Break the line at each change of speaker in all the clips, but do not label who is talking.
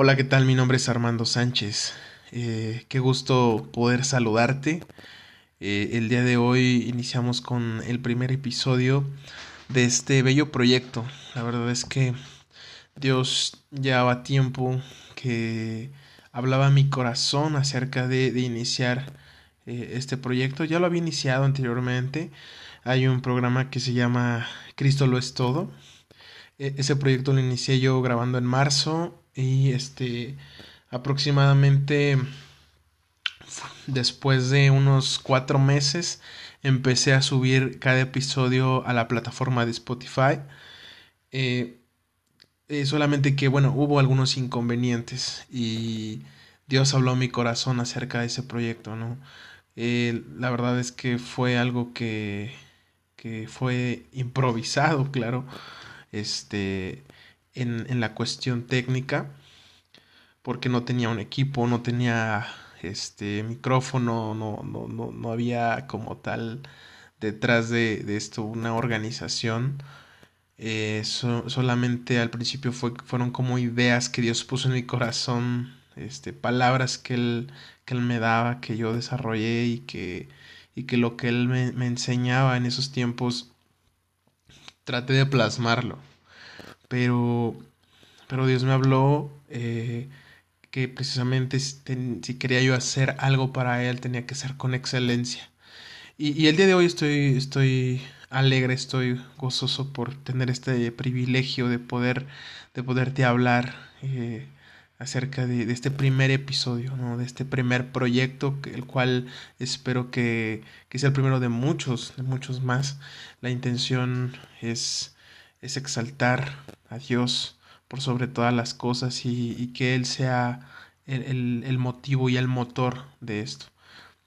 Hola, ¿qué tal? Mi nombre es Armando Sánchez. Eh, qué gusto poder saludarte. Eh, el día de hoy iniciamos con el primer episodio de este bello proyecto. La verdad es que Dios llevaba tiempo que hablaba mi corazón acerca de, iniciar eh, este proyecto. Ya lo había iniciado anteriormente. Hay un programa que se llama Cristo lo es todo. E, ese proyecto lo inicié yo grabando en marzo y este aproximadamente después de unos cuatro meses empecé a subir cada episodio a la plataforma de Spotify. Eh, eh, solamente que, bueno, hubo algunos inconvenientes y Dios habló mi corazón acerca de ese proyecto, ¿no? Eh, la verdad es que fue algo que, que fue improvisado, claro, este, en, en la cuestión técnica porque no tenía un equipo, no tenía este micrófono, no, no, no, no había como tal detrás de, de esto una organización. Eh, solamente al principio fue, fueron como ideas que Dios puso en mi corazón, este, palabras que él, que él me daba, que yo desarrollé y que, y que lo que Él me, me enseñaba en esos tiempos traté de plasmarlo. Pero, pero Dios me habló eh, que precisamente si quería yo hacer algo para Él tenía que ser con excelencia. Y, el día de hoy estoy, estoy alegre, estoy gozoso por tener este privilegio de poder, de poderte hablar eh, acerca de, este primer episodio, ¿no? de este primer proyecto, el cual espero que, que sea el primero de muchos, de muchos más. La intención es es exaltar a Dios por sobre todas las cosas y, que Él sea el, motivo y el motor de esto.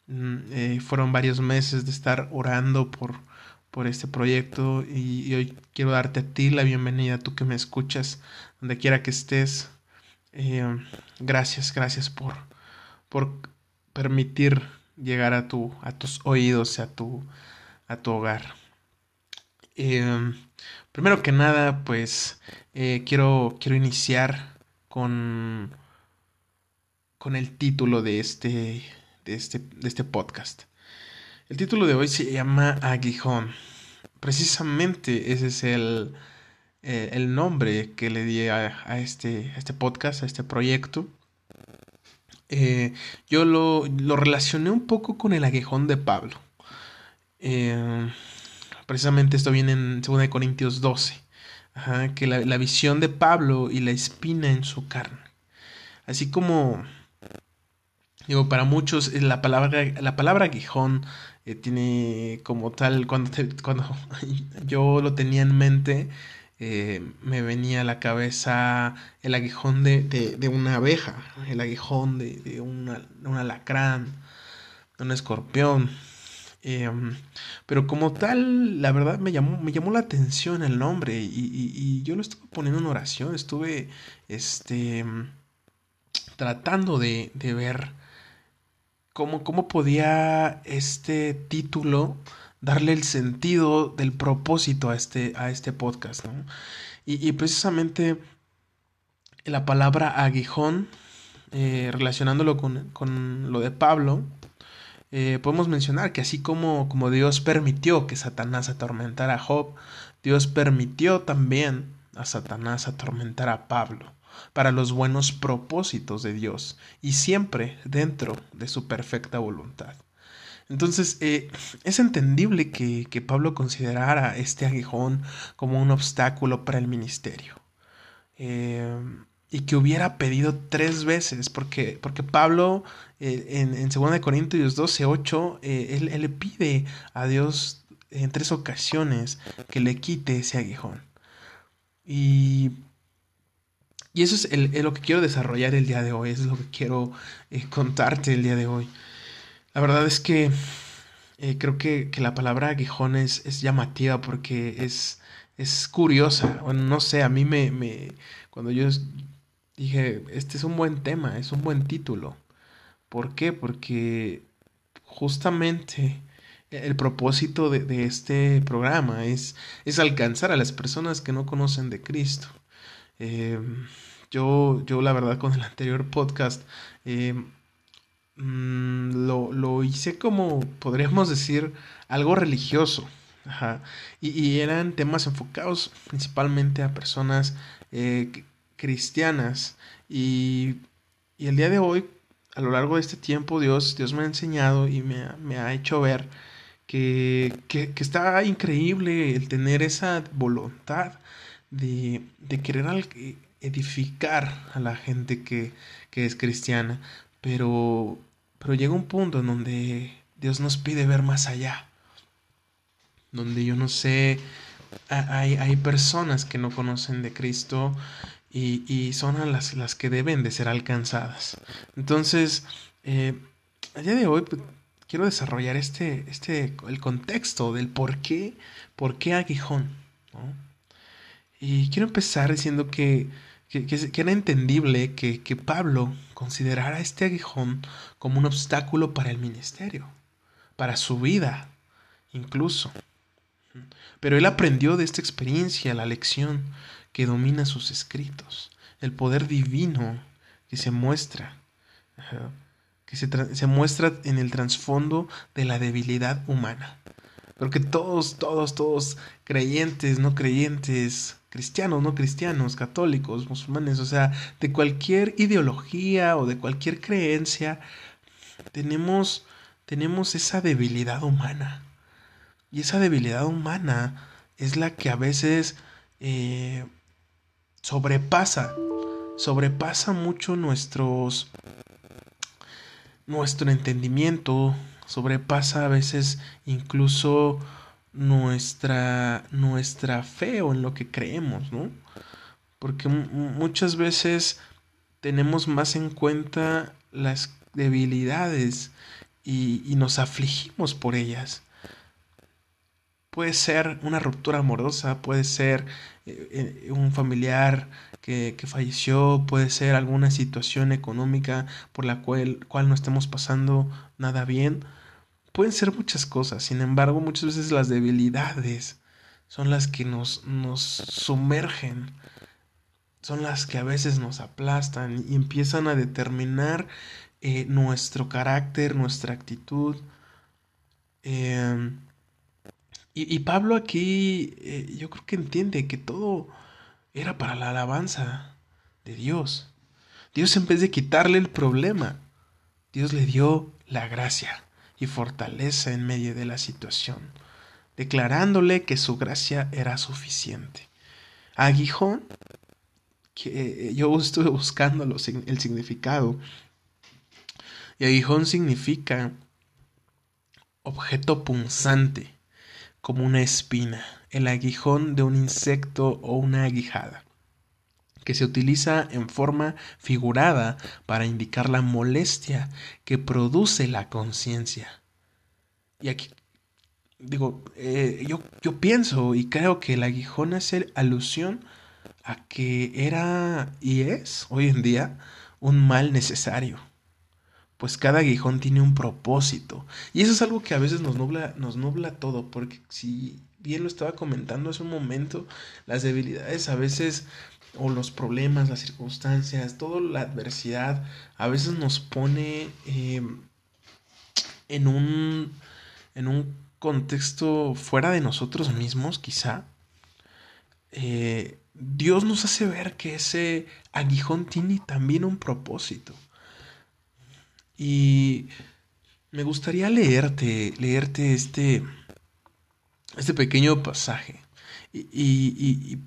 Mm, eh, fueron varios meses de estar orando por, por este proyecto y, hoy quiero darte a ti la bienvenida, tú que me escuchas, donde quiera que estés. Eh, gracias, gracias por, por permitir llegar a, tu, a tus oídos, a tu, a tu hogar. Eh, primero que nada, pues eh, quiero, quiero iniciar con, con el título de este, de, este, de este podcast. El título de hoy se llama Aguijón. Precisamente ese es el, eh, el nombre que le di a, a, este, este podcast, a este proyecto. yo lo, lo, relacioné un poco con el aguijón de Pablo. Eh, Precisamente esto viene en 2 Corintios 12. que la, visión de Pablo y la espina en su carne. Así como, digo, para muchos eh, la palabra, la palabra aguijón eh, tiene como tal, cuando, cuando yo lo tenía en mente, eh, me venía a la cabeza el aguijón de, de, una abeja, el aguijón de, de un alacrán, de un escorpión. Em, pero como tal, la verdad me llamó, me llamó la atención el nombre y, yo lo estuve poniendo en oración, estuve este, tratando de, de ver cómo, cómo podía este título darle el sentido del propósito a este, a este podcast. y, precisamente la palabra aguijón, eh, relacionándolo con, con lo de Pablo, eh, podemos mencionar que así como, como Dios permitió que Satanás atormentara a Job, Dios permitió también a Satanás atormentar a Pablo para los buenos propósitos de Dios y siempre dentro de su perfecta voluntad. Entonces, eh, es entendible que, que, Pablo considerara este aguijón como un obstáculo para el ministerio. Eh, y que hubiera pedido tres veces, porque, porque Pablo eh, en, en 2 Corintios 12, 8, eh, él, él, le pide a Dios en tres ocasiones que le quite ese aguijón. Y, y eso es el, lo que quiero desarrollar el día de hoy, es lo que quiero eh, contarte el día de hoy. La verdad es que creo que, que, la palabra aguijón es, es llamativa porque es, es curiosa. no sé, a mí me, me cuando yo dije, este es un buen tema, es un buen título. ¿Por qué? Porque justamente el propósito de, este programa es, es, alcanzar a las personas que no conocen de Cristo. Eh, yo, yo la verdad con el anterior podcast eh, mm, lo, lo, hice como, podríamos decir, algo religioso. Ajá. Y, eran temas enfocados principalmente a personas eh, cristianas. Y, y, el día de hoy, a lo largo de este tiempo, Dios, Dios me ha enseñado y me, me ha hecho ver que, que, que, está increíble el tener esa voluntad de, de querer edificar a la gente que, que es cristiana. Pero, pero llega un punto en donde Dios nos pide ver más allá donde yo no sé, hay, hay personas que no conocen de Cristo y, son las, las, que deben de ser alcanzadas. Entonces, eh, a día de hoy pues, quiero desarrollar este, este, el contexto del por qué, por qué aguijón. Y quiero empezar diciendo que, que, que era entendible que, que Pablo considerara este aguijón como un obstáculo para el ministerio, para su vida incluso. Pero él aprendió de esta experiencia la lección que domina sus escritos, el poder divino que se muestra, que se, se muestra en el trasfondo de la debilidad humana. Porque todos, todos, todos, creyentes, no creyentes, cristianos, no cristianos, católicos, musulmanes, o sea, de cualquier ideología o de cualquier creencia, tenemos, tenemos esa debilidad humana. Y esa debilidad humana es la que a veces eh, sobrepasa, sobrepasa mucho nuestros, nuestro entendimiento, sobrepasa a veces incluso nuestra, nuestra fe o en lo que creemos, ¿no? Porque muchas veces tenemos más en cuenta las debilidades y, y nos afligimos por ellas. Puede ser una ruptura amorosa, puede ser eh, eh, un familiar que, que, falleció, puede ser alguna situación económica por la cual, cual no estemos pasando nada bien. Pueden ser muchas cosas, sin embargo muchas veces las debilidades son las que nos, nos sumergen, son las que a veces nos aplastan y empiezan a determinar eh, nuestro carácter, nuestra actitud. Eh, y, Pablo aquí eh, yo creo que entiende que todo era para la alabanza de Dios. Dios en vez de quitarle el problema, Dios le dio la gracia y fortaleza en medio de la situación, declarándole que su gracia era suficiente. Aguijón, que eh, yo estuve buscando el significado, y aguijón significa objeto punzante como una espina, el aguijón de un insecto o una aguijada, que se utiliza en forma figurada para indicar la molestia que produce la conciencia. Y aquí, digo, eh, yo, yo pienso y creo que el aguijón hace alusión a que era y es hoy en día un mal necesario pues cada aguijón tiene un propósito. Y eso es algo que a veces nos nubla, nos todo, porque si bien lo estaba comentando hace un momento, las debilidades a veces, o los problemas, las circunstancias, toda la adversidad, a veces nos pone em, en un en un contexto fuera de nosotros mismos, quizá. Eh, Dios nos hace ver que ese aguijón tiene también un propósito. Y me gustaría leerte, leerte este, este pequeño pasaje. Y, y,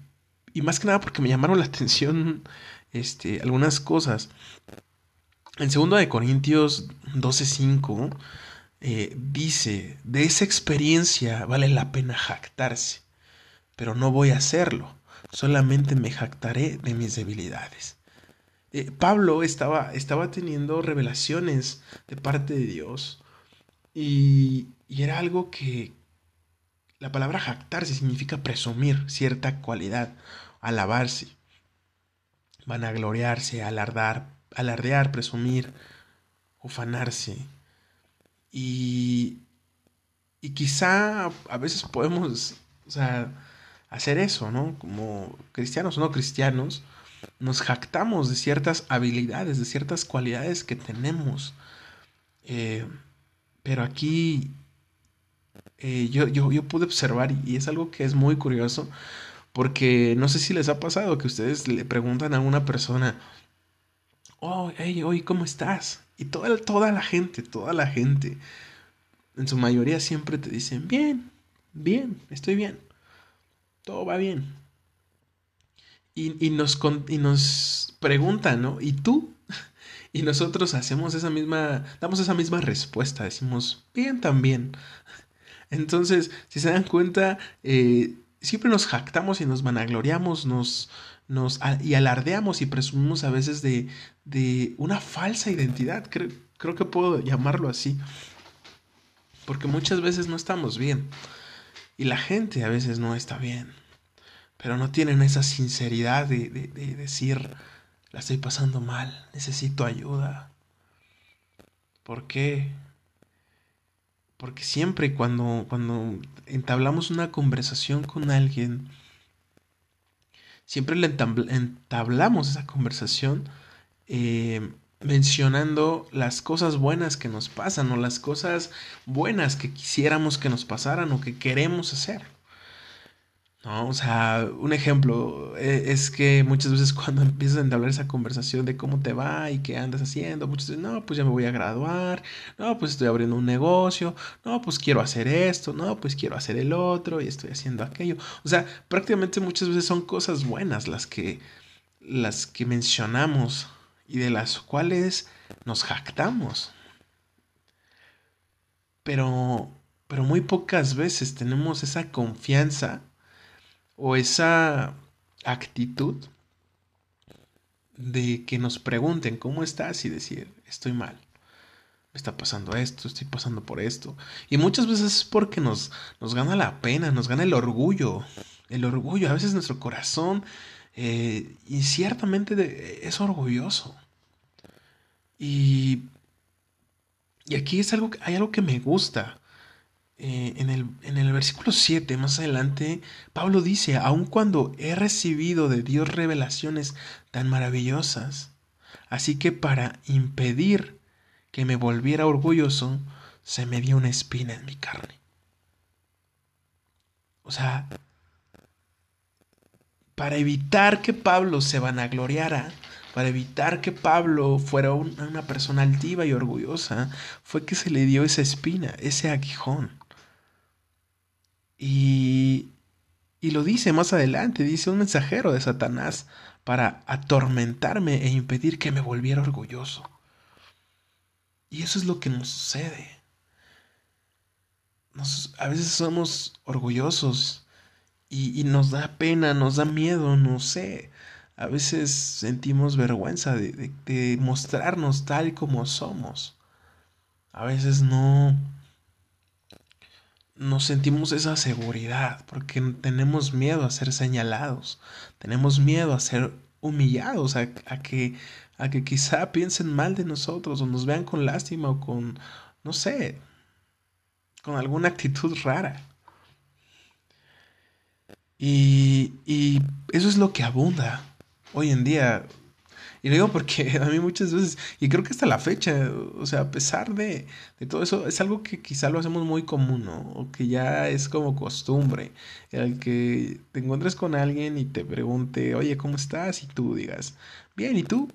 y, más que nada porque me llamaron la atención este, algunas cosas. En 2 de Corintios 12:5 eh, dice, de esa experiencia vale la pena jactarse, pero no voy a hacerlo, solamente me jactaré de mis debilidades. Eh, Pablo estaba, estaba teniendo revelaciones de parte de Dios y, era algo que la palabra jactarse significa presumir cierta cualidad, alabarse, vanagloriarse, alardar, alardear, presumir, ufanarse. Y, y quizá a veces podemos o sea, hacer eso, ¿no? Como cristianos o no cristianos, nos jactamos de ciertas habilidades, de ciertas cualidades que tenemos. Eh, pero aquí eh, yo, yo, yo, pude observar y es algo que es muy curioso porque no sé si les ha pasado que ustedes le preguntan a una persona, oh, hey, ¿cómo estás? Y toda, toda la gente, toda la gente, en su mayoría siempre te dicen, bien, bien, estoy bien, todo va bien. Y, nos, y nos preguntan, ¿no? ¿Y tú? Y nosotros hacemos esa misma, damos esa misma respuesta, decimos, bien también. Entonces, si se dan cuenta, eh, siempre nos jactamos y nos vanagloriamos, nos, nos, y alardeamos y presumimos a veces de, de una falsa identidad. Creo, creo que puedo llamarlo así. Porque muchas veces no estamos bien. Y la gente a veces no está bien. Pero no tienen esa sinceridad de, de, de decir, la estoy pasando mal, necesito ayuda. ¿Por qué? Porque siempre cuando, cuando entablamos una conversación con alguien, siempre le entablamos esa conversación eh, mencionando las cosas buenas que nos pasan o las cosas buenas que quisiéramos que nos pasaran o que queremos hacer. ¿No? O sea, un ejemplo eh, es que muchas veces cuando empiezas a entablar esa conversación de cómo te va y qué andas haciendo, muchas veces, no, pues ya me voy a graduar, no, pues estoy abriendo un negocio, no, pues quiero hacer esto, no, pues quiero hacer el otro y estoy haciendo aquello. O sea, prácticamente muchas veces son cosas buenas las que, las que mencionamos y de las cuales nos jactamos. Pero, pero muy pocas veces tenemos esa confianza o esa actitud de que nos pregunten cómo estás y decir, estoy mal, me está pasando esto, estoy pasando por esto. Y muchas veces es porque nos, nos gana la pena, nos gana el orgullo, el orgullo, a veces nuestro corazón, eh, y ciertamente es orgulloso. Y, y aquí es algo, hay algo que me gusta. Eh, en, el, en el versículo 7, más adelante, Pablo dice, aun cuando he recibido de Dios revelaciones tan maravillosas, así que para impedir que me volviera orgulloso, se me dio una espina en mi carne. O sea, para evitar que Pablo se vanagloriara, para evitar que Pablo fuera una persona altiva y orgullosa, fue que se le dio esa espina, ese aguijón. Y, y lo dice más adelante, dice un mensajero de Satanás para atormentarme e impedir que me volviera orgulloso. Y eso es lo que nos sucede. a veces somos orgullosos y, y, nos da pena, nos da miedo, no sé. A veces sentimos vergüenza de, de mostrarnos tal como somos. A veces no, nos sentimos esa seguridad porque tenemos miedo a ser señalados, tenemos miedo a ser humillados, a, que, a que quizá piensen mal de nosotros o nos vean con lástima o con, no sé, con alguna actitud rara. Y, y eso es lo que abunda hoy en día. Y lo digo porque a mí muchas veces, y creo que hasta la fecha, o sea, a pesar de, de todo eso, es algo que quizá lo hacemos muy común, ¿no? O que ya es como costumbre, el que te encuentres con alguien y te pregunte, oye, ¿cómo estás? Y tú digas, bien, ¿y tú?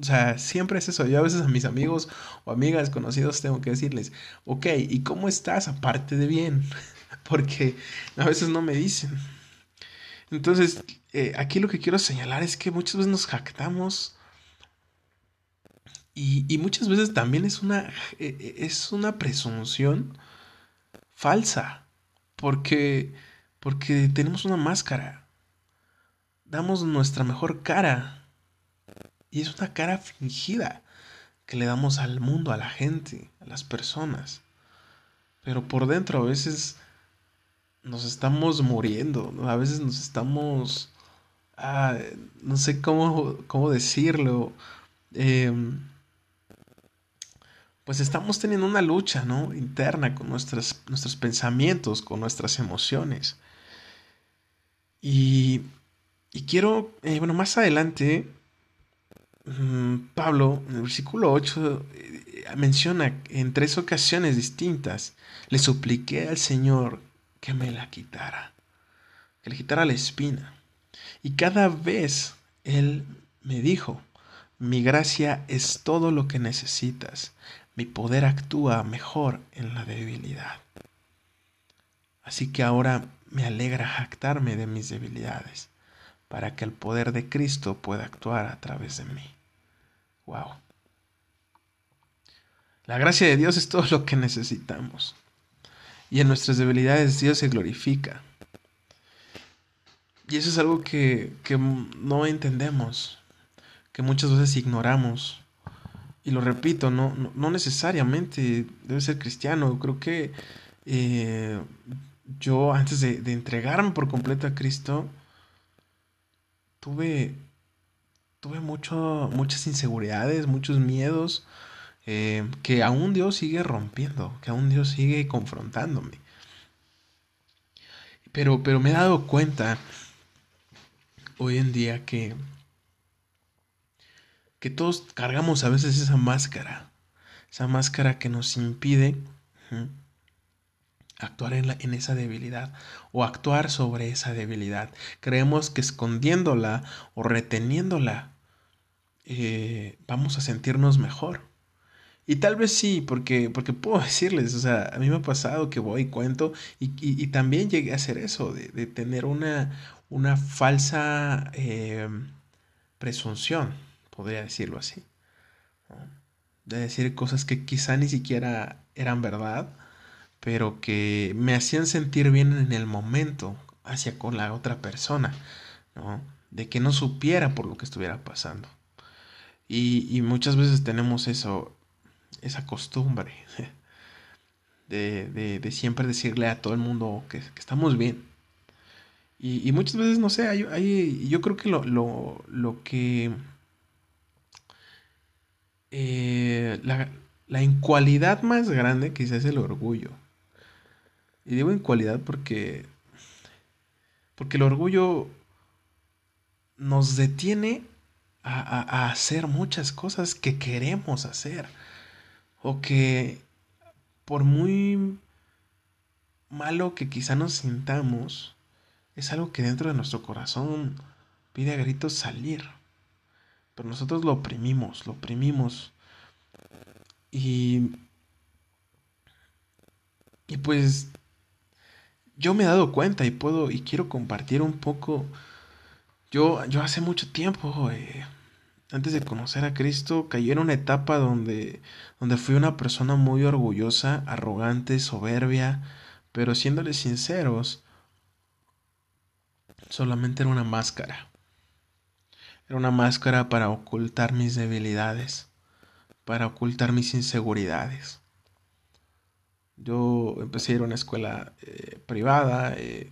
O sea, siempre es eso. Yo a veces a mis amigos o amigas conocidos tengo que decirles, ok, ¿y cómo estás aparte de bien? Porque a veces no me dicen. Entonces, eh, aquí lo que quiero señalar es que muchas veces nos jactamos y, muchas veces también es una, eh, eh, es una presunción falsa, porque, porque tenemos una máscara, damos nuestra mejor cara y es una cara fingida que le damos al mundo, a la gente, a las personas. Pero por dentro a veces nos estamos muriendo, a veces nos estamos, ah, no sé cómo, cómo decirlo, em, pues estamos teniendo una lucha, ¿no? Interna con nuestros pensamientos, con nuestras emociones. Y, y quiero, eh, bueno, más adelante, mm, Pablo, en el versículo 8, eh, menciona en tres ocasiones distintas, le supliqué al Señor que me la quitara, que le quitara la espina. Y cada vez Él me dijo, mi gracia es todo lo que necesitas, mi poder actúa mejor en la debilidad. Así que ahora me alegra jactarme de mis debilidades, para que el poder de Cristo pueda actuar a través de mí. Wow. La gracia de Dios es todo lo que necesitamos. Y en nuestras debilidades Dios se glorifica. Y eso es algo que, que no entendemos, que muchas veces ignoramos. Y lo repito, no, no, necesariamente debe ser cristiano. Creo que eh, yo antes de, entregarme por completo a Cristo, tuve, tuve mucho, muchas inseguridades, muchos miedos, eh, que aún Dios sigue rompiendo, que aún Dios sigue confrontándome. Pero, pero me he dado cuenta hoy en día que, que todos cargamos a veces esa máscara, esa máscara que nos impide actuar en, esa debilidad o actuar sobre esa debilidad. Creemos que escondiéndola o reteniéndola eh, vamos a sentirnos mejor. Y tal vez sí, porque, porque puedo decirles, o sea, a mí me ha pasado que voy y cuento y, también llegué a hacer eso, de, de tener una, una falsa eh, presunción, podría decirlo así. De decir cosas que quizá ni siquiera eran verdad pero que me hacían sentir bien en el momento hacia con la otra persona, ¿no? De que no supiera por lo que estuviera pasando. Y, muchas veces tenemos eso, esa costumbre de, de, siempre decirle a todo el mundo que, estamos bien. Y, muchas veces, no sé, yo creo que lo, lo, lo que... Eh, la, la incualidad más grande quizás es el orgullo. Y digo en cualidad porque. Porque el orgullo nos detiene a, hacer muchas cosas que queremos hacer. O que por muy malo que quizá nos sintamos, es algo que dentro de nuestro corazón pide a gritos salir. Pero nosotros lo oprimimos, lo oprimimos. Y. Y pues yo me he dado cuenta y puedo y quiero compartir un poco. Yo, yo hace mucho tiempo, eh, antes de conocer a Cristo, caí en una etapa donde, donde fui una persona muy orgullosa, arrogante, soberbia, pero siéndoles sinceros, solamente era una máscara. Era una máscara para ocultar mis debilidades, para ocultar mis inseguridades. Yo empecé a ir a una escuela eh, privada eh,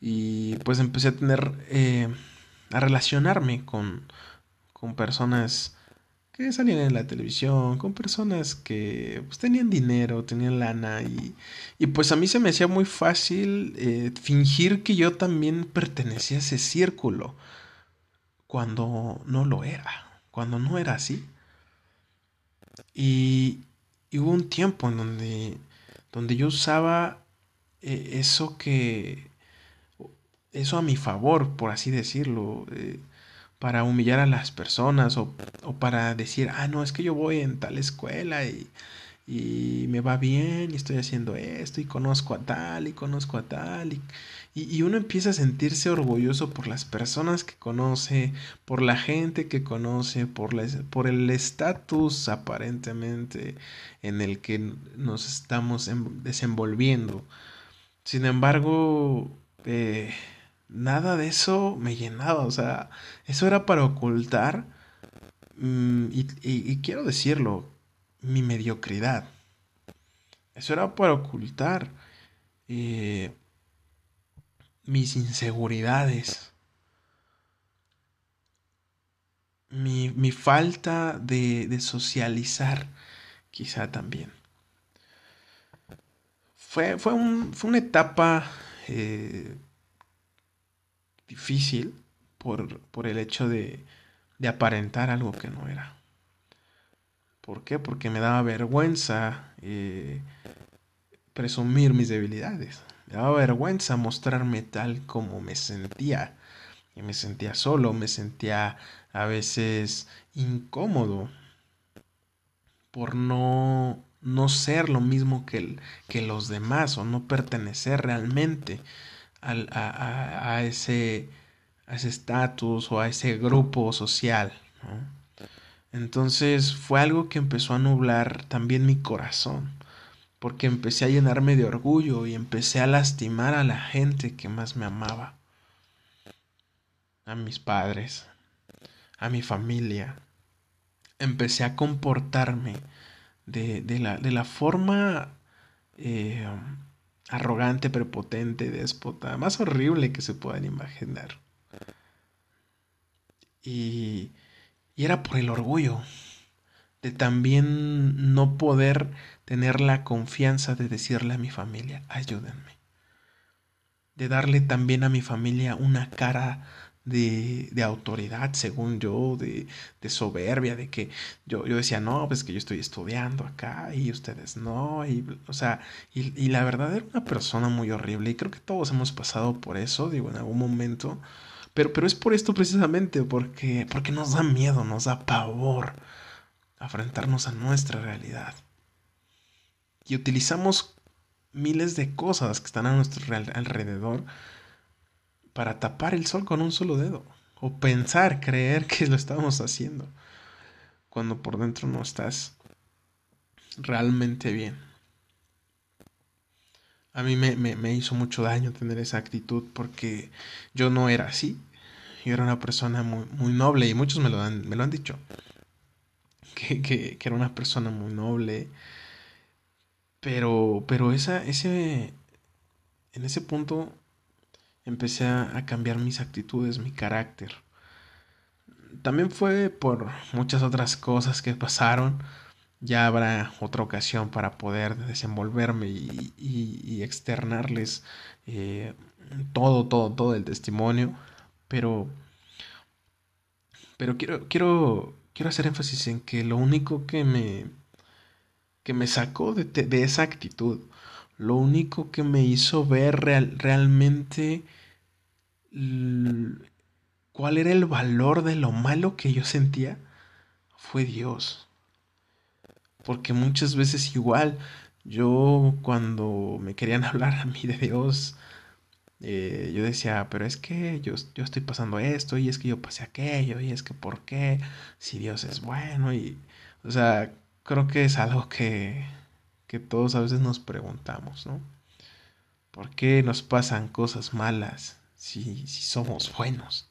y pues empecé a tener, eh, a relacionarme con, con personas que salían en la televisión, con personas que pues, tenían dinero, tenían lana y, y, pues a mí se me hacía muy fácil fingir que yo también pertenecía a ese círculo cuando no lo era, cuando no era así. Y, y hubo un tiempo en donde donde yo usaba eh, eso que, eso a mi favor, por así decirlo, eh, para humillar a las personas o, o, para decir, ah, no, es que yo voy en tal escuela y, y me va bien y estoy haciendo esto y conozco a tal y conozco a tal y, y, uno empieza a sentirse orgulloso por las personas que conoce, por la gente que conoce, por, la, por el estatus aparentemente en el que nos estamos desenvolviendo. Sin embargo, eh, nada de eso me llenaba, o sea, eso era para ocultar, mm, y, quiero decirlo, mi mediocridad. Eso era para ocultar eh, mis inseguridades, mi, mi falta de, de, socializar, quizá también. Fue, fue, un, fue una etapa eh, difícil, por, por el hecho de, de aparentar algo que no era. ¿Por qué? Porque me daba vergüenza eh, presumir mis debilidades. Me daba vergüenza mostrarme tal como me sentía. Y me sentía solo, me sentía a veces incómodo por no, no ser lo mismo que, que los demás o no pertenecer realmente al, a, a, a ese estatus o a ese grupo social. Entonces fue algo que empezó a nublar también mi corazón, porque empecé a llenarme de orgullo y empecé a lastimar a la gente que más me amaba, a mis padres, a mi familia. Empecé a comportarme de, la, forma eh, arrogante, prepotente, déspota, más horrible que se puedan imaginar. Y, y era por el orgullo de también no poder tener la confianza de decirle a mi familia, ayúdenme. De darle también a mi familia una cara de, de autoridad, según yo, de, de, soberbia, de que yo, yo decía, no, pues que yo estoy estudiando acá y ustedes no, y, o sea, y, y la verdad era una persona muy horrible y creo que todos hemos pasado por eso, digo, en algún momento pero, pero es por esto precisamente, porque, porque nos da miedo, nos da pavor enfrentarnos a nuestra realidad. Y utilizamos miles de cosas que están a nuestro alrededor para tapar el sol con un solo dedo. O pensar, creer que lo estamos haciendo. Cuando por dentro no estás realmente bien. A mí me, me, hizo mucho daño tener esa actitud porque yo no era así. Yo era una persona muy, muy noble y muchos me lo han, me lo han dicho. Que, que, era una persona muy noble. Pero, pero esa, ese, en ese punto empecé a, a cambiar mis actitudes, mi carácter. También fue por muchas otras cosas que pasaron ya habrá otra ocasión para poder desenvolverme y, y, externarles eh, todo, todo, todo el testimonio. Pero, pero quiero, quiero, quiero hacer énfasis en que lo único que me, que me sacó de, de esa actitud, lo único que me hizo ver real, realmente cuál era el valor de lo malo que yo sentía, fue Dios. Porque muchas veces igual yo cuando me querían hablar a mí de Dios, eh, yo decía, pero es que yo, yo estoy pasando esto y es que yo pasé aquello y es que por qué, si Dios es bueno y, o sea, creo que es algo que, que todos a veces nos preguntamos, ¿no? ¿Por qué nos pasan cosas malas si, si somos buenos?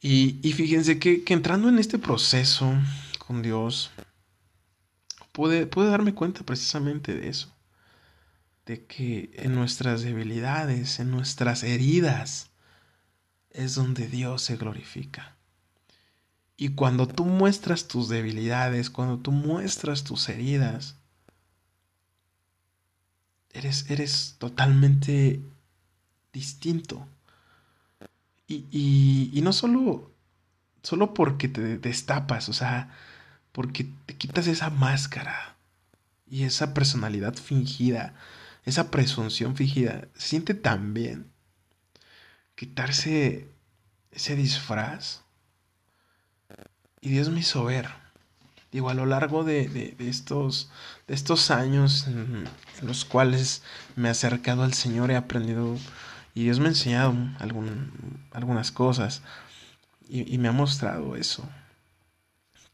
Y, y fíjense que, que entrando en este proceso con Dios, pude, darme cuenta precisamente de eso. De que en nuestras debilidades, en nuestras heridas, es donde Dios se glorifica. Y cuando tú muestras tus debilidades, cuando tú muestras tus heridas, eres, eres totalmente distinto. Y, y, y, no solo, solo porque te destapas, o sea, porque te quitas esa máscara y esa personalidad fingida, esa presunción fingida. Se siente tan bien quitarse ese disfraz. Y Dios me hizo ver. Digo, a lo largo de, estos, de estos años en, los cuales me he acercado al Señor, he aprendido y Dios me ha enseñado algunas cosas y me ha mostrado eso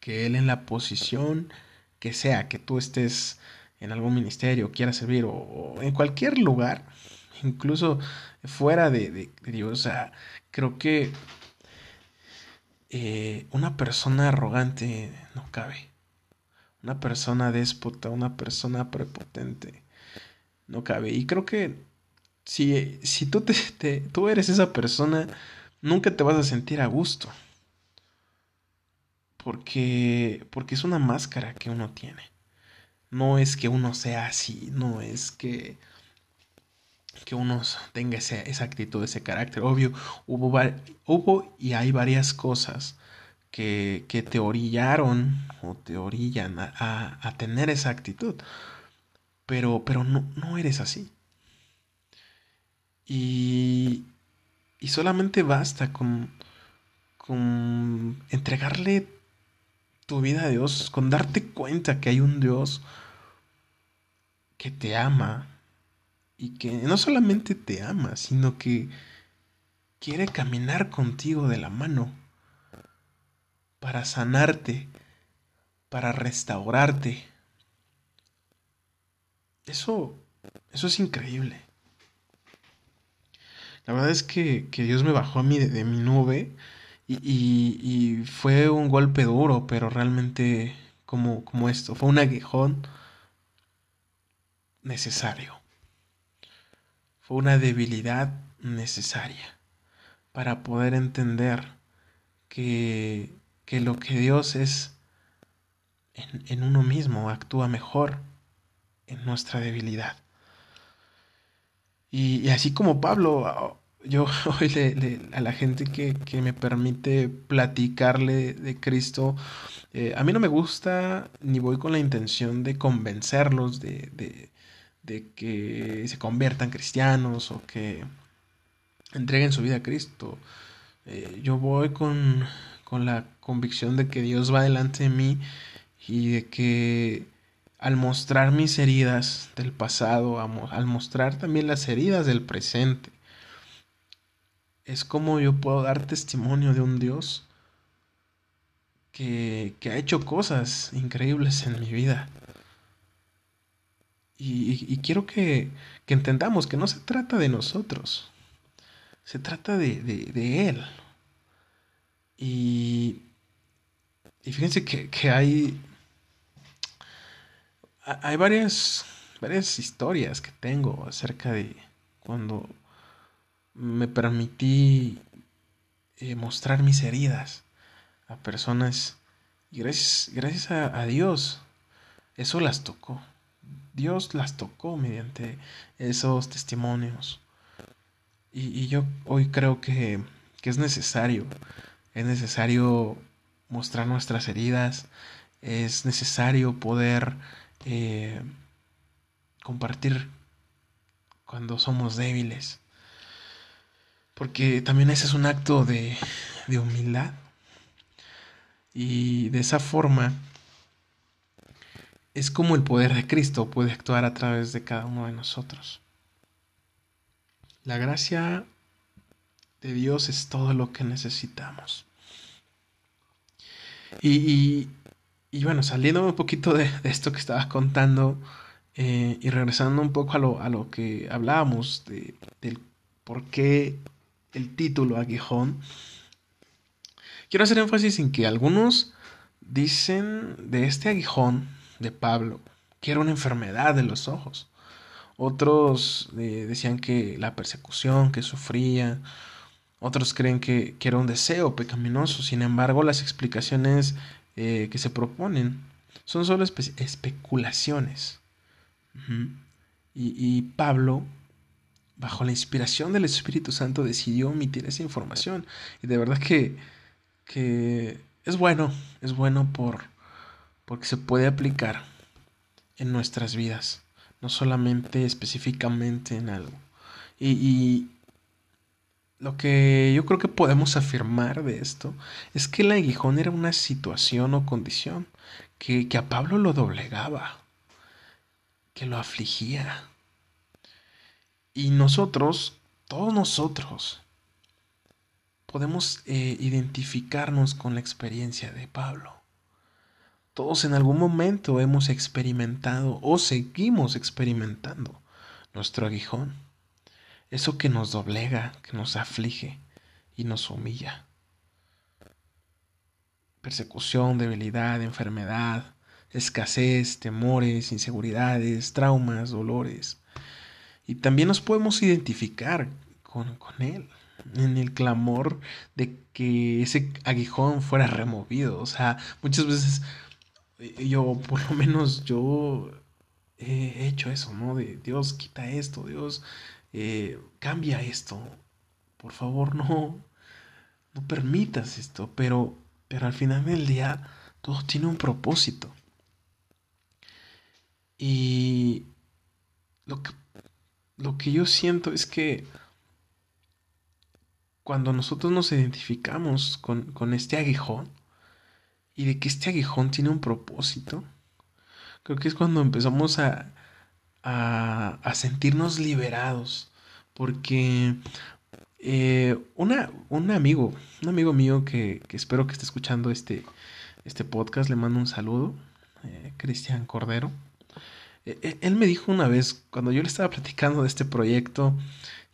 que Él en la posición que sea, que tú estés en algún ministerio, quieras servir o, en cualquier lugar, incluso fuera de, Dios, o sea, creo que eh, una persona arrogante no cabe. Una persona déspota, una persona prepotente, no cabe. Y creo que si, si tú, te, tú eres esa persona, nunca te vas a sentir a gusto porque, porque es una máscara que uno tiene. No es que uno sea así, no es que, que uno tenga esa actitud, ese carácter. Obvio, hubo, hubo y hay varias cosas que, que te orillaron o te orillan a, a, tener esa actitud. Pero, pero no, no eres así. Y, y solamente basta con, con entregarle tu vida a Dios, con darte cuenta que hay un Dios que te ama y que no solamente te ama, sino que quiere caminar contigo de la mano para sanarte, para restaurarte. Eso, eso es increíble. La verdad es que, Dios me bajó a mí de, mi nube y, y, fue un golpe duro, pero realmente como, como esto, fue un aguijón necesario. Fue una debilidad necesaria para poder entender que, que lo que Dios es en, en uno mismo actúa mejor en nuestra debilidad. Y, así como Pablo, yo hoy le, a la gente que, que, me permite platicarle de Cristo, eh, a mí no me gusta ni voy con la intención de convencerlos de, de que se conviertan cristianos o que entreguen su vida a Cristo. Eh, yo voy con, con la convicción de que Dios va delante de mí y de que al mostrar mis heridas del pasado, al mostrar también las heridas del presente, es como yo puedo dar testimonio de un Dios que, que ha hecho cosas increíbles en mi vida. Y, quiero que, entendamos que no se trata de nosotros, se trata de, Él. Y, fíjense que, que hay hay varias, varias historias que tengo acerca de cuando me permití eh, mostrar mis heridas a personas y gracias, gracias a, Dios eso las tocó. Dios las tocó mediante esos testimonios. Y, yo hoy creo que, es necesario, es necesario mostrar nuestras heridas, es necesario poder eh, compartir cuando somos débiles. Porque también ese es un acto de humildad. Y de esa forma es como el poder de Cristo puede actuar a través de cada uno de nosotros. La gracia de Dios es todo lo que necesitamos. Y, y bueno, saliendo un poquito de, esto que estabas contando eh, y regresando un poco a lo, a lo que hablábamos de, del por qué el título Aguijón, quiero hacer énfasis en que algunos dicen de este aguijón de Pablo que era una enfermedad de los ojos. Otros eh, decían que la persecución que sufría, otros creen que, que, era un deseo pecaminoso. Sin embargo, las explicaciones eh, que se proponen son solo especulaciones. y, Pablo, bajo la inspiración del Espíritu Santo, decidió omitir esa información. Y de verdad que, que es bueno, es bueno por, porque se puede aplicar en nuestras vidas, no solamente específicamente en algo. y, lo que yo creo que podemos afirmar de esto es que el aguijón era una situación o condición que, a Pablo lo doblegaba, que lo afligía. Y nosotros, todos nosotros, podemos eh, identificarnos con la experiencia de Pablo. Todos en algún momento hemos experimentado o seguimos experimentando nuestro aguijón eso que nos doblega, que nos aflige y nos humilla. Persecución, debilidad, enfermedad, escasez, temores, inseguridades, traumas, dolores. Y también nos podemos identificar con, con Él en el clamor de que ese aguijón fuera removido. O sea, muchas veces yo, por lo menos yo he hecho eso, ¿no? De Dios, quita esto, Dios, eh, cambia esto, por favor no, no permitas esto, pero, pero al final del día todo tiene un propósito. Y lo que, lo que yo siento es que cuando nosotros nos identificamos con, con este aguijón y de que este aguijón tiene un propósito, creo que es cuando empezamos a, a, a sentirnos liberados. Porque eh, una, un amigo, un amigo mío que, que, espero que esté escuchando este, este podcast, le mando un saludo, eh, Cristian Cordero. Eh, él me dijo una vez, cuando yo le estaba platicando de este proyecto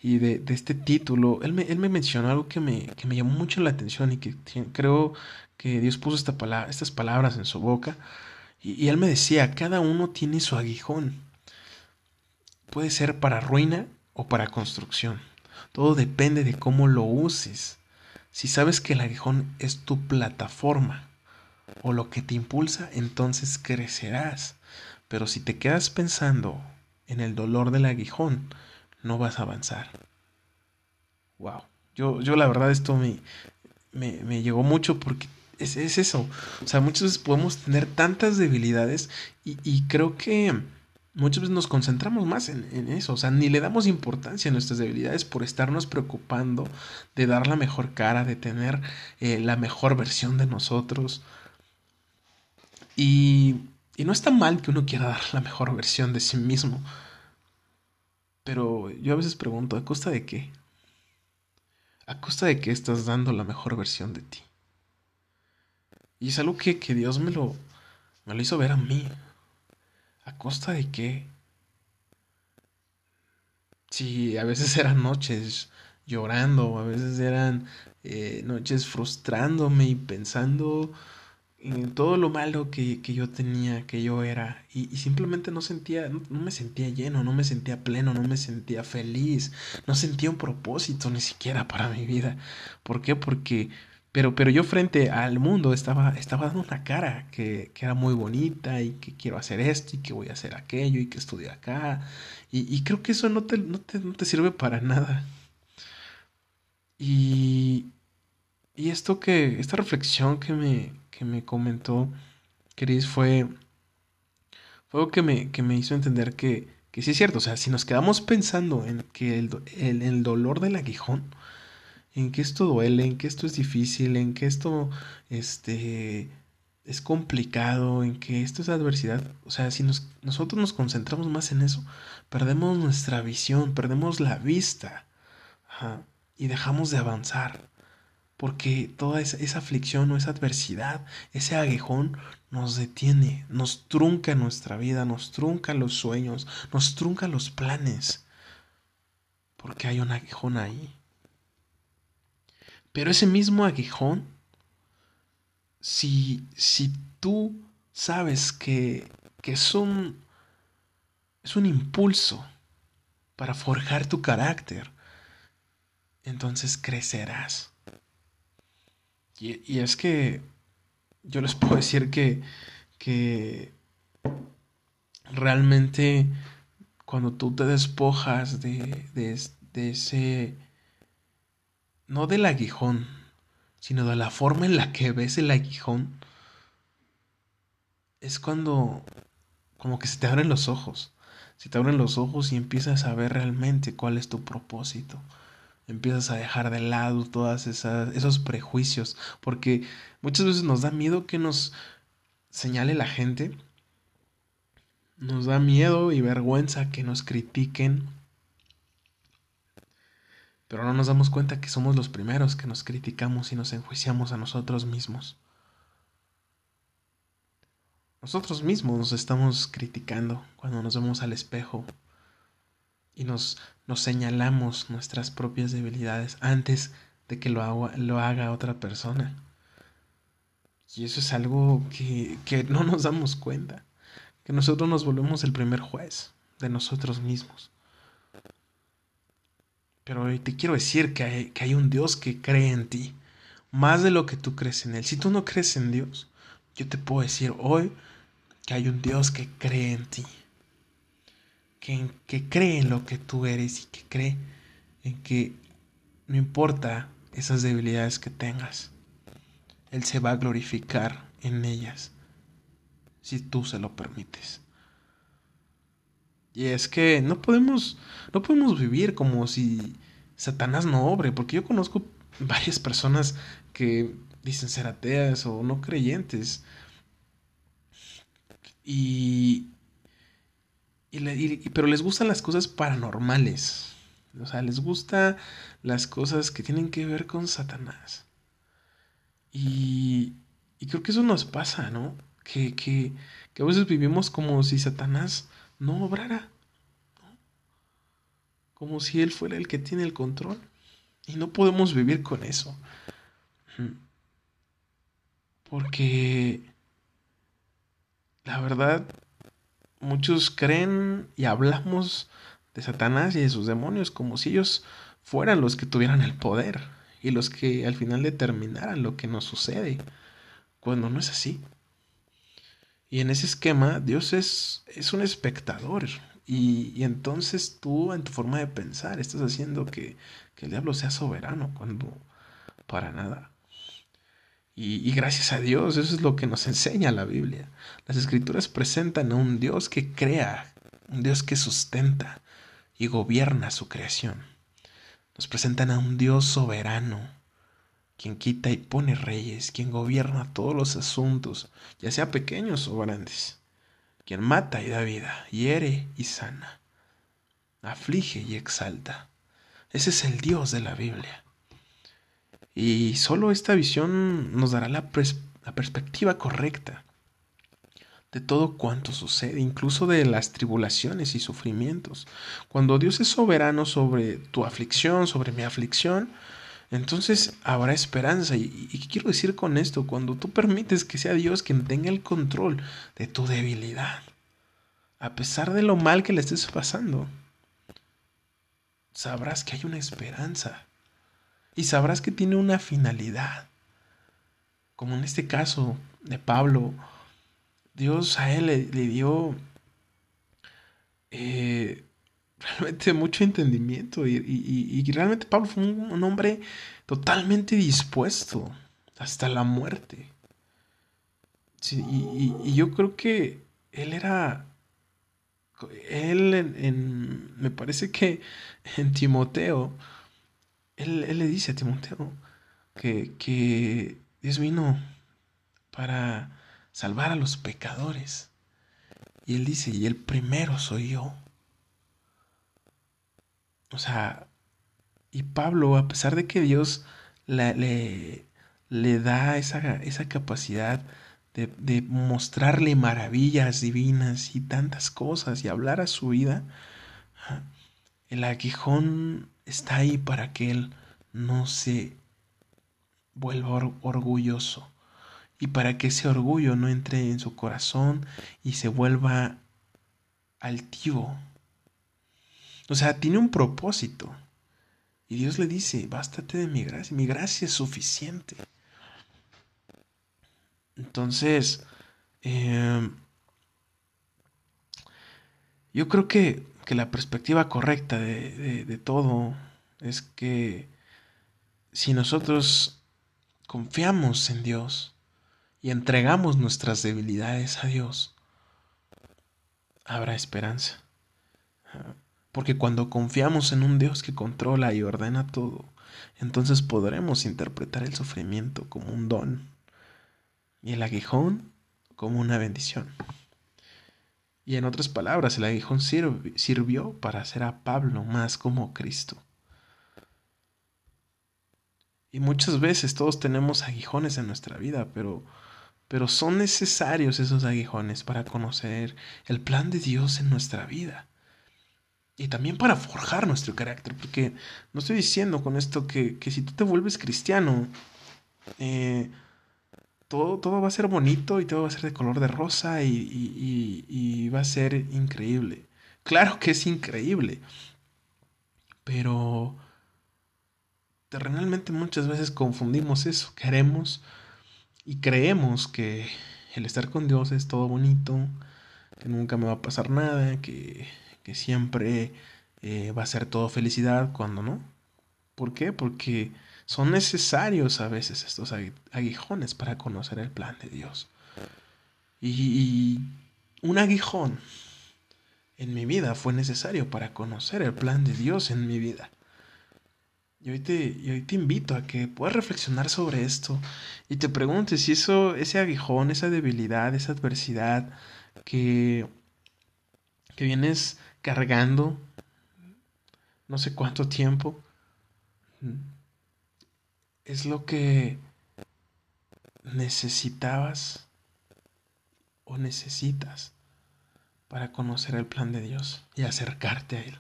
y de, de este título, él me, él me, mencionó algo que me, que me, llamó mucho la atención y que creo que Dios puso esta palabra, estas palabras en su boca. Y, y él me decía, cada uno tiene su aguijón. Puede ser para ruina o para construcción. Todo depende de cómo lo uses. Si sabes que el aguijón es tu plataforma o lo que te impulsa, entonces crecerás. Pero si te quedas pensando en el dolor del aguijón, no vas a avanzar. Wow. Yo, yo la verdad esto me, me, me llegó mucho porque es, es, eso. O sea, muchas veces podemos tener tantas debilidades y, y creo que muchas veces nos concentramos más en, eso, o sea, ni le damos importancia a nuestras debilidades por estarnos preocupando de dar la mejor cara, de tener eh, la mejor versión de nosotros. Y, y no está mal que uno quiera dar la mejor versión de sí mismo, pero yo a veces pregunto, ¿a costa de qué? ¿A costa de qué estás dando la mejor versión de ti? Y es algo que, que Dios me lo, me lo hizo ver a mí. ¿A costa de qué? Sí, a veces eran noches llorando, a veces eran eh, noches frustrándome y pensando en todo lo malo que, que yo tenía, que yo era, y, y simplemente no sentía, no, no, me sentía lleno, no me sentía pleno, no me sentía feliz, no sentía un propósito ni siquiera para mi vida. ¿Por qué? Porque pero, pero yo frente al mundo estaba, estaba dando una cara que, que, era muy bonita y que quiero hacer esto y que voy a hacer aquello y que estudio acá. Y, y creo que eso no te, no, te, no te, sirve para nada. Y, y esto que, esta reflexión que me, que me comentó Chris fue, fue algo que me, que me hizo entender que, que sí es cierto. O sea, si nos quedamos pensando en que el, el, el dolor del aguijón, en que esto duele, en que esto es difícil, en que esto este, es complicado, en que esto es adversidad. O sea, si nos, nosotros nos concentramos más en eso, perdemos nuestra visión, perdemos la vista y dejamos de avanzar. Porque toda esa, aflicción o esa adversidad, ese aguijón nos detiene, nos trunca nuestra vida, nos trunca los sueños, nos trunca los planes. Porque hay un aguijón ahí. Pero ese mismo aguijón, si, si tú sabes que, que es, un, es un impulso para forjar tu carácter, entonces crecerás. Y, es que yo les puedo decir que, que realmente cuando tú te despojas de, de, de ese no del aguijón, sino de la forma en la que ves el aguijón, es cuando como que se te abren los ojos. Se te abren los ojos y empiezas a ver realmente cuál es tu propósito. Empiezas a dejar de lado todos esos prejuicios, porque muchas veces nos da miedo que nos señale la gente. Nos da miedo y vergüenza que nos critiquen pero no nos damos cuenta que somos los primeros que nos criticamos y nos enjuiciamos a nosotros mismos. Nosotros mismos nos estamos criticando cuando nos vemos al espejo y nos, nos señalamos nuestras propias debilidades antes de que lo haga, otra persona. Y eso es algo que, no nos damos cuenta, que nosotros nos volvemos el primer juez de nosotros mismos. Pero hoy te quiero decir que hay un Dios que cree en ti, más de lo que tú crees en Él. Si tú no crees en Dios, yo te puedo decir hoy que hay un Dios que cree en ti. Que, cree en lo que tú eres y que cree en que no importa esas debilidades que tengas, Él se va a glorificar en ellas si tú se lo permites. Y es que no podemos, no podemos vivir como si Satanás no obre, porque yo conozco varias personas que dicen ser ateas o no creyentes. Y, pero les gustan las cosas paranormales. O sea, les gustan las cosas que tienen que ver con Satanás. Y, y creo que eso nos pasa, ¿no? Que, que, que, a veces vivimos como si Satanás no obrara. Como si él fuera el que tiene el control. Y no podemos vivir con eso. Porque la verdad, muchos creen y hablamos de Satanás y de sus demonios como si ellos fueran los que tuvieran el poder y los que al final determinaran lo que nos sucede, cuando no es así. Y en ese esquema, Dios es, es un espectador. Y, y, entonces tú, en tu forma de pensar, estás haciendo que, que el diablo sea soberano, cuando para nada. Y, gracias a Dios, eso es lo que nos enseña la Biblia. Las escrituras presentan a un Dios que crea, un Dios que sustenta y gobierna su creación. Nos presentan a un Dios soberano, quien quita y pone reyes, quien gobierna todos los asuntos, ya sea pequeños o grandes, quien mata y da vida, hiere y sana, aflige y exalta. Ese es el Dios de la Biblia. Y solo esta visión nos dará la, perspectiva correcta de todo cuanto sucede, incluso de las tribulaciones y sufrimientos. Cuando Dios es soberano sobre tu aflicción, sobre mi aflicción, entonces habrá esperanza. ¿Y, quiero decir con esto? Cuando tú permites que sea Dios quien tenga el control de tu debilidad, a pesar de lo mal que le estés pasando, sabrás que hay una esperanza y sabrás que tiene una finalidad. Como en este caso de Pablo, Dios a él le, dio eh, realmente mucho entendimiento y, realmente Pablo fue un, hombre totalmente dispuesto hasta la muerte. y, yo creo que él era, él en, me parece que en Timoteo, él, le dice a Timoteo que, Dios vino para salvar a los pecadores. Y él dice, y el primero soy yo. O sea, y Pablo, a pesar de que Dios le, le, da esa, esa capacidad de, mostrarle maravillas divinas y tantas cosas y hablar a su vida, el aguijón está ahí para que él no se vuelva orgulloso y para que ese orgullo no entre en su corazón y se vuelva altivo. O sea, tiene un propósito. Y Dios le dice, bástate de mi gracia, mi gracia es suficiente. Entonces, em, yo creo que que la perspectiva correcta de, todo es que si nosotros confiamos en Dios y entregamos nuestras debilidades a Dios, habrá esperanza. Porque cuando confiamos en un Dios que controla y ordena todo, entonces podremos interpretar el sufrimiento como un don y el aguijón como una bendición. Y en otras palabras, el aguijón sirvió para hacer a Pablo más como Cristo. Y muchas veces todos tenemos aguijones en nuestra vida, pero, pero son necesarios esos aguijones para conocer el plan de Dios en nuestra vida. Y también para forjar nuestro carácter, porque no estoy diciendo con esto que, que si tú te vuelves cristiano, eh, todo, todo va a ser bonito y todo va a ser de color de rosa y, va a ser increíble. Claro que es increíble, pero terrenalmente muchas veces confundimos eso. Queremos y creemos que el estar con Dios es todo bonito, que nunca me va a pasar nada, que, que siempre eh, va a ser todo felicidad cuando no. ¿Por qué? Porque son necesarios a veces estos aguijones para conocer el plan de Dios. Y, un aguijón en mi vida fue necesario para conocer el plan de Dios en mi vida. Y hoy te, hoy te invito a que puedas reflexionar sobre esto y te preguntes si eso, ese aguijón, esa debilidad, esa adversidad que, que vienes cargando no sé cuánto tiempo, es lo que necesitabas o necesitas para conocer el plan de Dios y acercarte a Él.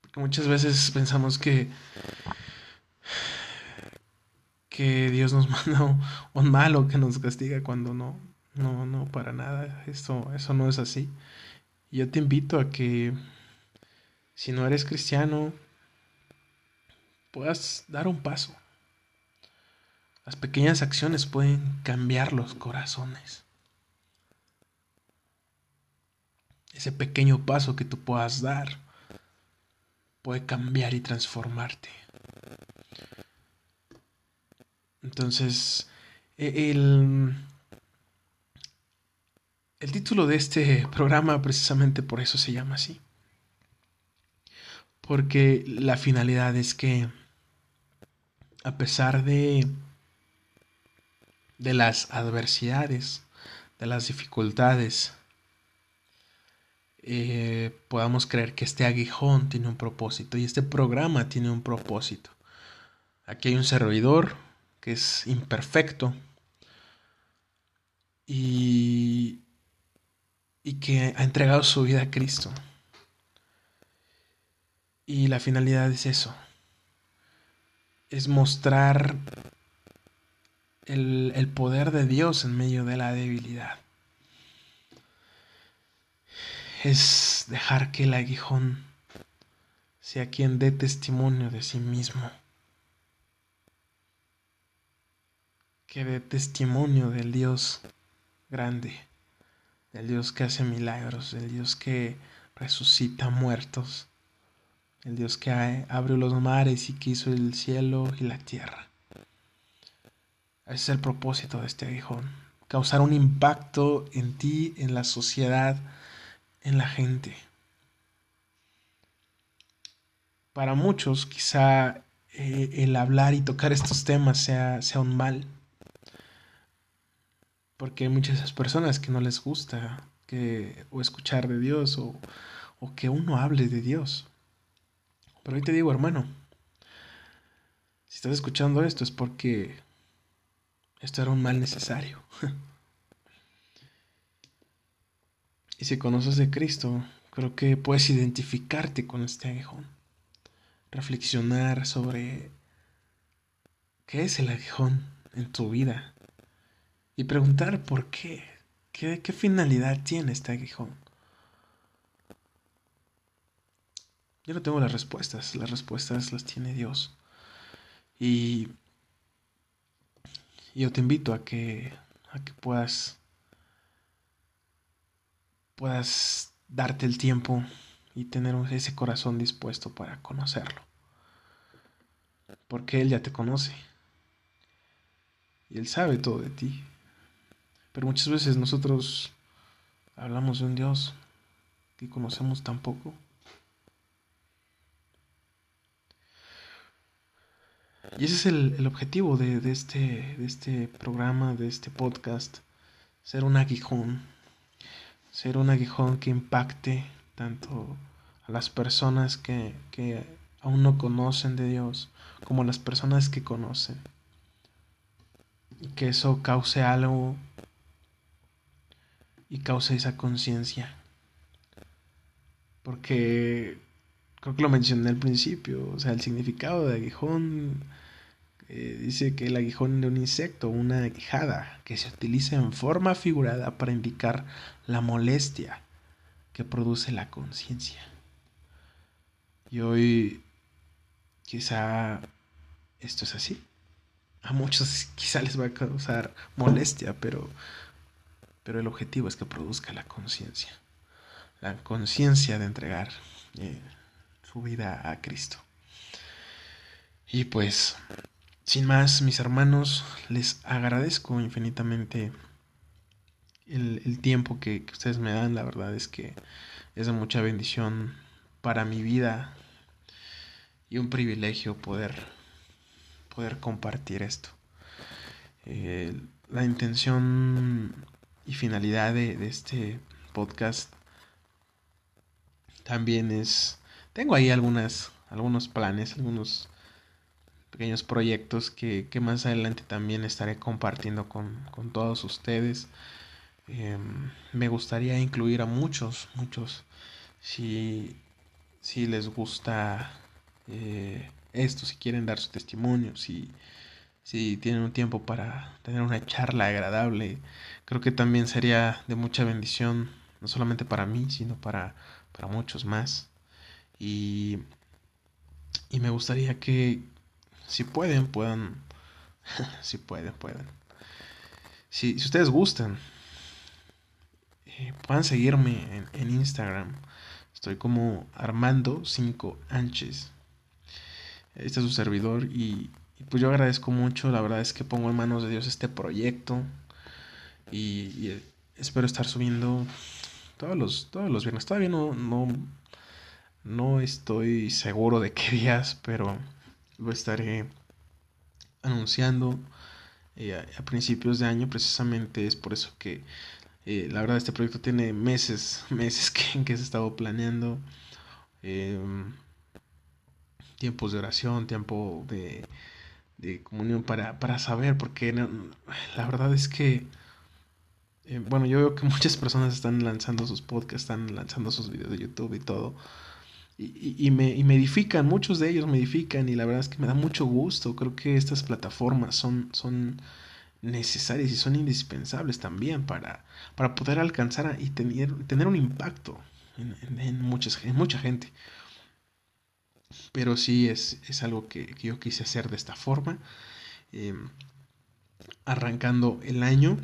Porque muchas veces pensamos que, que Dios nos manda un malo que nos castiga cuando no, no, no, para nada. Esto, eso no es así. Yo te invito a que si no eres cristiano, puedas dar un paso. Las pequeñas acciones pueden cambiar los corazones. Ese pequeño paso que tú puedas dar puede cambiar y transformarte. Entonces, e-, el, el título de este programa precisamente por eso se llama así. Porque la finalidad es que a pesar de, de las adversidades, de las dificultades, eh, podamos creer que este aguijón tiene un propósito y este programa tiene un propósito. Aquí hay un servidor que es imperfecto y, y que ha entregado su vida a Cristo. Y la finalidad es eso, es mostrar el, poder de Dios en medio de la debilidad. Es dejar que el aguijón sea quien dé testimonio de sí mismo. Que dé testimonio del Dios grande, del Dios que hace milagros, del Dios que resucita muertos el Dios que abrió los mares y que hizo el cielo y la tierra. Ese es el propósito de este aguijón, causar un impacto en ti, en la sociedad, en la gente. Para muchos quizá eh, el hablar y tocar estos temas sea, sea un mal, porque hay muchas personas que no les gusta que, o escuchar de Dios o, o que uno hable de Dios. Pero hoy te digo, hermano, si estás escuchando esto es porque esto era un mal necesario. y si conoces de Cristo, creo que puedes identificarte con este aguijón. Reflexionar sobre qué es el aguijón en tu vida. Y preguntar por qué. ¿Qué, qué finalidad tiene este aguijón? Yo no tengo las respuestas, las respuestas las tiene Dios. Y yo te invito a que, a que puedas, puedas darte el tiempo y tener ese corazón dispuesto para conocerlo. Porque Él ya te conoce. Y Él sabe todo de ti. Pero muchas veces nosotros hablamos de un Dios que conocemos tan poco. Y ese es el, objetivo de, este, de este programa, de este podcast. Ser un aguijón. Ser un aguijón que impacte tanto a las personas que, que aún no conocen de Dios como a las personas que conocen. Y que eso cause algo y cause esa conciencia. Porque creo que lo mencioné al principio, o sea, el significado de aguijón eh, dice que el aguijón de un insecto, una aguijada, que se utiliza en forma figurada para indicar la molestia que produce la conciencia. Y hoy quizá esto es así. A muchos quizá les va a causar molestia, pero pero el objetivo es que produzca la conciencia, la conciencia de entregar eh, su vida a Cristo. Y pues, sin más, mis hermanos, les agradezco infinitamente el, tiempo que, ustedes me dan. La verdad es que es de mucha bendición para mi vida y un privilegio poder, poder compartir esto. Eh, la intención y finalidad de, este podcast también es tengo ahí algunas algunos planes algunos pequeños proyectos que, más adelante también estaré compartiendo con, todos ustedes em, me gustaría incluir a muchos muchos si, si les gusta eh, esto si quieren dar su testimonio si si tienen un tiempo para tener una charla agradable, creo que también sería de mucha bendición, no solamente para mí, sino para, para muchos más. Y, y me gustaría que, si pueden, puedan, si pueden, pueden. Si, si ustedes gustan, eh, puedan seguirme en, en, Instagram. Estoy como Armando 5 Anches. Este es su servidor y, y pues yo agradezco mucho, la verdad es que pongo en manos de Dios este proyecto y, espero estar subiendo todos los, todos los viernes. Todavía no, no, no estoy seguro de qué días, pero lo estaré anunciando eh, a, principios de año. Precisamente es por eso que eh, la verdad este proyecto tiene meses, meses que, que se estado planeando. Em, tiempos de oración, tiempo de de comunión para, para saber, porque la verdad es que, eh, bueno, yo veo que muchas personas están lanzando sus podcasts, están lanzando sus videos de YouTube y todo, y, me, y me edifican, muchos de ellos me edifican, y la verdad es que me da mucho gusto, creo que estas plataformas son, son necesarias y son indispensables también para, para poder alcanzar y tener, tener un impacto en, en, muchas, en mucha gente pero sí es, es algo que, yo quise hacer de esta forma. Em, arrancando el año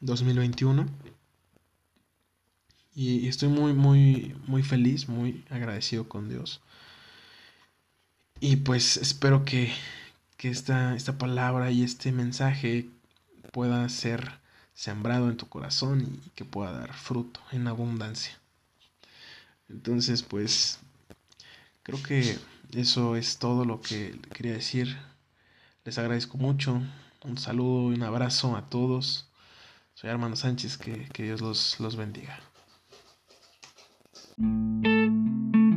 2021. Y, estoy muy, muy, muy feliz, muy agradecido con Dios. Y pues espero que, que esta, esta palabra y este mensaje pueda ser sembrado en tu corazón y que pueda dar fruto en abundancia. Entonces, pues Creo que eso es todo lo que quería decir. Les agradezco mucho. Un saludo y un abrazo a todos. Soy Armando Sánchez, que, Dios los, los bendiga. Thank you.